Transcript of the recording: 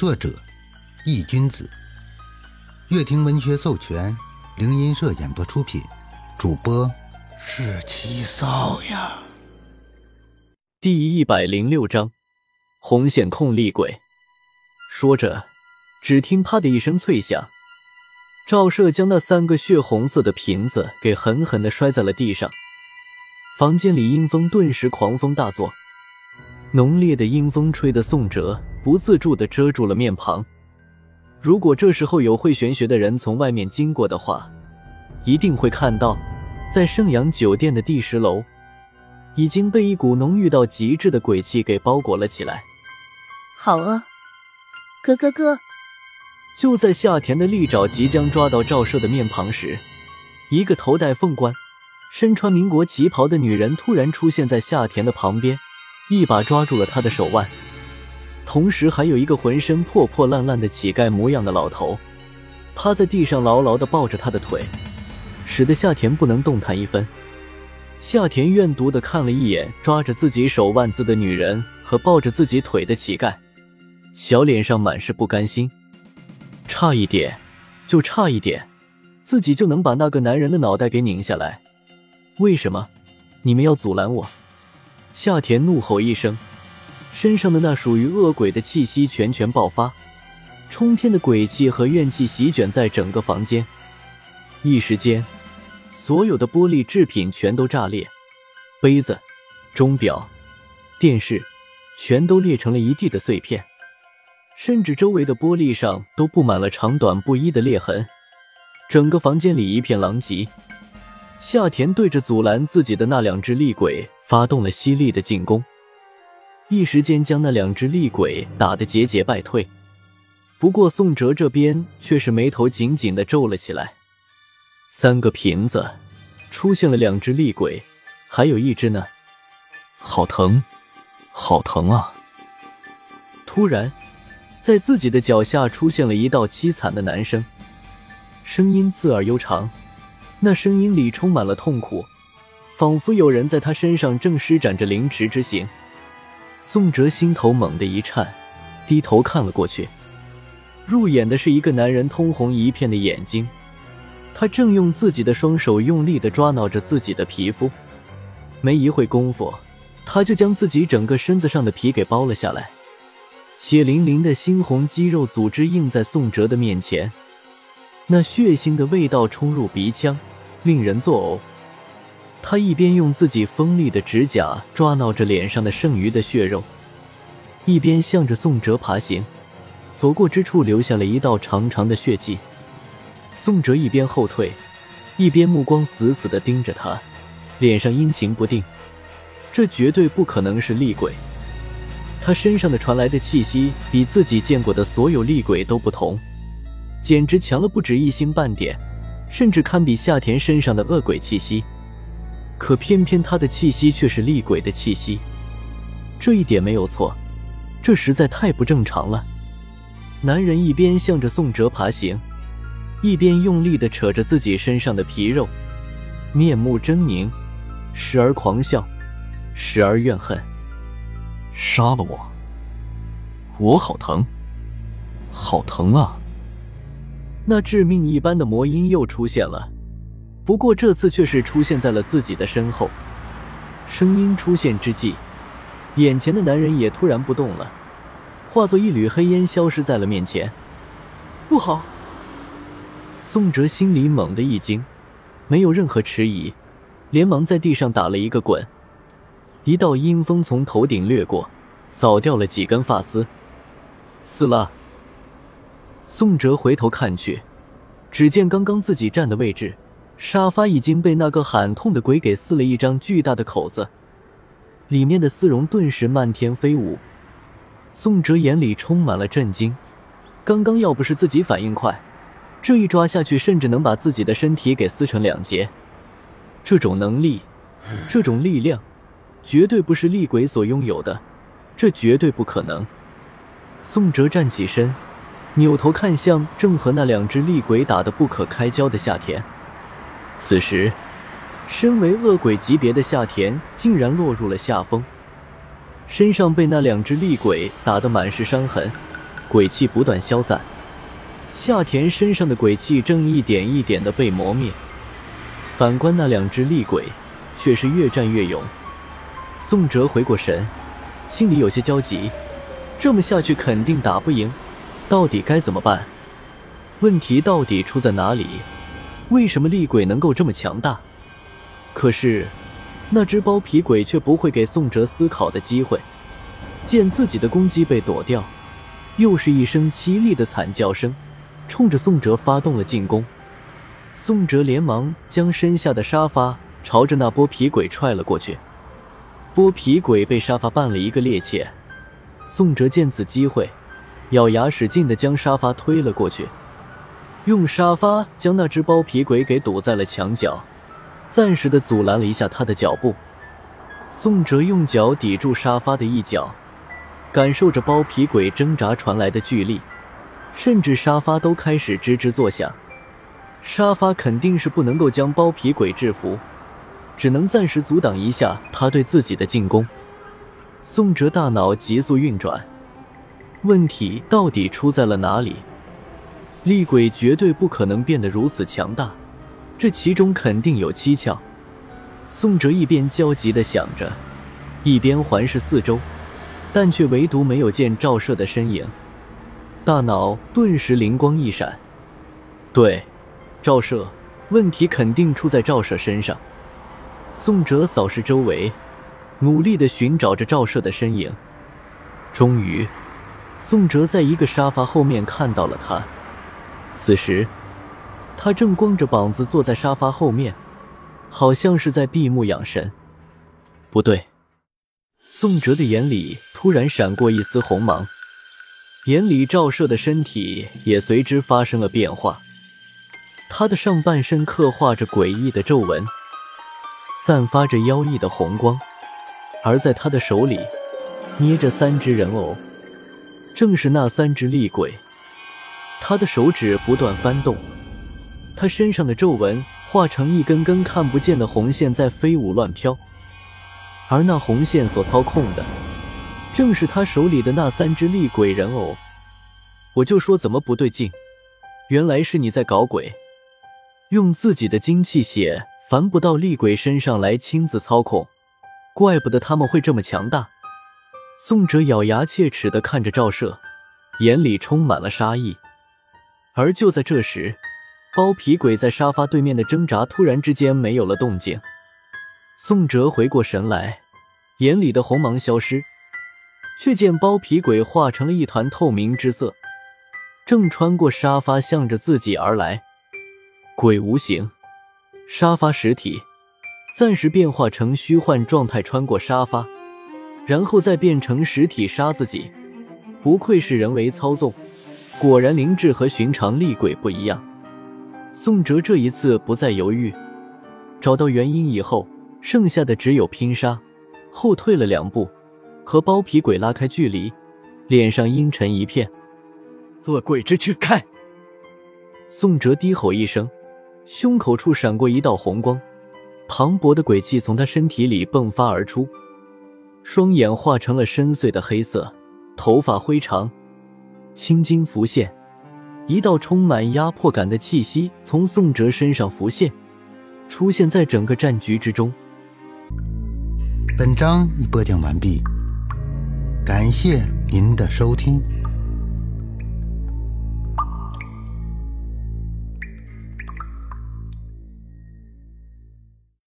作者：易君子，乐亭文学授权，灵音社演播出品，主播是七少呀。第一百零六章，红线控厉鬼。说着，只听“啪”的一声脆响，赵社将那三个血红色的瓶子给狠狠的摔在了地上。房间里阴风顿时狂风大作，浓烈的阴风吹得宋哲不自主的遮住了面庞。如果这时候有会玄学的人从外面经过的话，一定会看到，在盛阳酒店的第十楼，已经被一股浓郁到极致的鬼气给包裹了起来。好啊，咯咯咯！就在夏田的利爪即将抓到赵社的面庞时，一个头戴凤冠。身穿民国旗袍的女人突然出现在夏田的旁边，一把抓住了他的手腕，同时还有一个浑身破破烂烂的乞丐模样的老头趴在地上，牢牢的抱着他的腿，使得夏田不能动弹一分。夏田怨毒的看了一眼抓着自己手腕子的女人和抱着自己腿的乞丐，小脸上满是不甘心，差一点，就差一点，自己就能把那个男人的脑袋给拧下来。为什么你们要阻拦我？夏田怒吼一声，身上的那属于恶鬼的气息全全爆发，冲天的鬼气和怨气席卷在整个房间。一时间，所有的玻璃制品全都炸裂，杯子、钟表、电视全都裂成了一地的碎片，甚至周围的玻璃上都布满了长短不一的裂痕。整个房间里一片狼藉。夏田对着阻拦自己的那两只厉鬼发动了犀利的进攻，一时间将那两只厉鬼打得节节败退。不过宋哲这边却是眉头紧紧的皱了起来。三个瓶子出现了两只厉鬼，还有一只呢，好疼，好疼啊！突然，在自己的脚下出现了一道凄惨的男声，声音刺耳悠长。那声音里充满了痛苦，仿佛有人在他身上正施展着凌迟之刑。宋哲心头猛地一颤，低头看了过去，入眼的是一个男人通红一片的眼睛，他正用自己的双手用力的抓挠着自己的皮肤。没一会功夫，他就将自己整个身子上的皮给剥了下来，血淋淋的猩红肌肉组织映在宋哲的面前，那血腥的味道冲入鼻腔。令人作呕。他一边用自己锋利的指甲抓挠着脸上的剩余的血肉，一边向着宋哲爬行，所过之处留下了一道长长的血迹。宋哲一边后退，一边目光死死地盯着他，脸上阴晴不定。这绝对不可能是厉鬼，他身上的传来的气息比自己见过的所有厉鬼都不同，简直强了不止一星半点。甚至堪比夏田身上的恶鬼气息，可偏偏他的气息却是厉鬼的气息，这一点没有错，这实在太不正常了。男人一边向着宋哲爬行，一边用力地扯着自己身上的皮肉，面目狰狞，时而狂笑，时而怨恨。杀了我！我好疼，好疼啊！那致命一般的魔音又出现了，不过这次却是出现在了自己的身后。声音出现之际，眼前的男人也突然不动了，化作一缕黑烟消失在了面前。不好！宋哲心里猛地一惊，没有任何迟疑，连忙在地上打了一个滚。一道阴风从头顶掠过，扫掉了几根发丝。死了。宋哲回头看去，只见刚刚自己站的位置，沙发已经被那个喊痛的鬼给撕了一张巨大的口子，里面的丝绒顿时漫天飞舞。宋哲眼里充满了震惊，刚刚要不是自己反应快，这一抓下去，甚至能把自己的身体给撕成两截。这种能力，这种力量，绝对不是厉鬼所拥有的，这绝对不可能。宋哲站起身。扭头看向正和那两只厉鬼打得不可开交的夏天，此时，身为恶鬼级别的夏田竟然落入了下风，身上被那两只厉鬼打得满是伤痕，鬼气不断消散，夏田身上的鬼气正一点一点的被磨灭。反观那两只厉鬼，却是越战越勇。宋哲回过神，心里有些焦急，这么下去肯定打不赢，到底该怎么办？问题到底出在哪里？为什么厉鬼能够这么强大？可是，那只包皮鬼却不会给宋哲思考的机会。见自己的攻击被躲掉，又是一声凄厉的惨叫声，冲着宋哲发动了进攻。宋哲连忙将身下的沙发朝着那剥皮鬼踹了过去。剥皮鬼被沙发绊了一个趔趄，宋哲见此机会，咬牙使劲的将沙发推了过去，用沙发将那只包皮鬼给堵在了墙角。暂时的阻拦了一下他的脚步，宋哲用脚抵住沙发的一角，感受着包皮鬼挣扎传来的巨力，甚至沙发都开始吱吱作响。沙发肯定是不能够将包皮鬼制服，只能暂时阻挡一下他对自己的进攻。宋哲大脑急速运转，问题到底出在了哪里？厉鬼绝对不可能变得如此强大。这其中肯定有蹊跷。宋哲一边焦急的想着，一边环视四周，但却唯独没有见赵射的身影。大脑顿时灵光一闪，对，赵射，问题肯定出在赵射身上。宋哲扫视周围，努力的寻找着赵射的身影。终于，宋哲在一个沙发后面看到了他。此时。他正光着膀子坐在沙发后面，好像是在闭目养神。不对，宋哲的眼里突然闪过一丝红芒，眼里照射的身体也随之发生了变化。他的上半身刻画着诡异的皱纹，散发着妖异的红光，而在他的手里捏着三只人偶，正是那三只厉鬼。他的手指不断翻动。他身上的皱纹化成一根根看不见的红线，在飞舞乱飘，而那红线所操控的，正是他手里的那三只厉鬼人偶。我就说怎么不对劲，原来是你在搞鬼，用自己的精气血凡不到厉鬼身上来亲自操控，怪不得他们会这么强大。宋哲咬牙切齿的看着赵射，眼里充满了杀意。而就在这时。包皮鬼在沙发对面的挣扎突然之间没有了动静，宋哲回过神来，眼里的红芒消失，却见包皮鬼化成了一团透明之色，正穿过沙发向着自己而来。鬼无形，沙发实体，暂时变化成虚幻状态穿过沙发，然后再变成实体杀自己。不愧是人为操纵，果然灵智和寻常厉鬼不一样。宋哲这一次不再犹豫，找到原因以后，剩下的只有拼杀。后退了两步，和包皮鬼拉开距离，脸上阴沉一片。恶鬼之躯开！宋哲低吼一声，胸口处闪过一道红光，磅礴的鬼气从他身体里迸发而出，双眼化成了深邃的黑色，头发灰长，青筋浮现。一道充满压迫感的气息从宋哲身上浮现，出现在整个战局之中。本章已播讲完毕，感谢您的收听。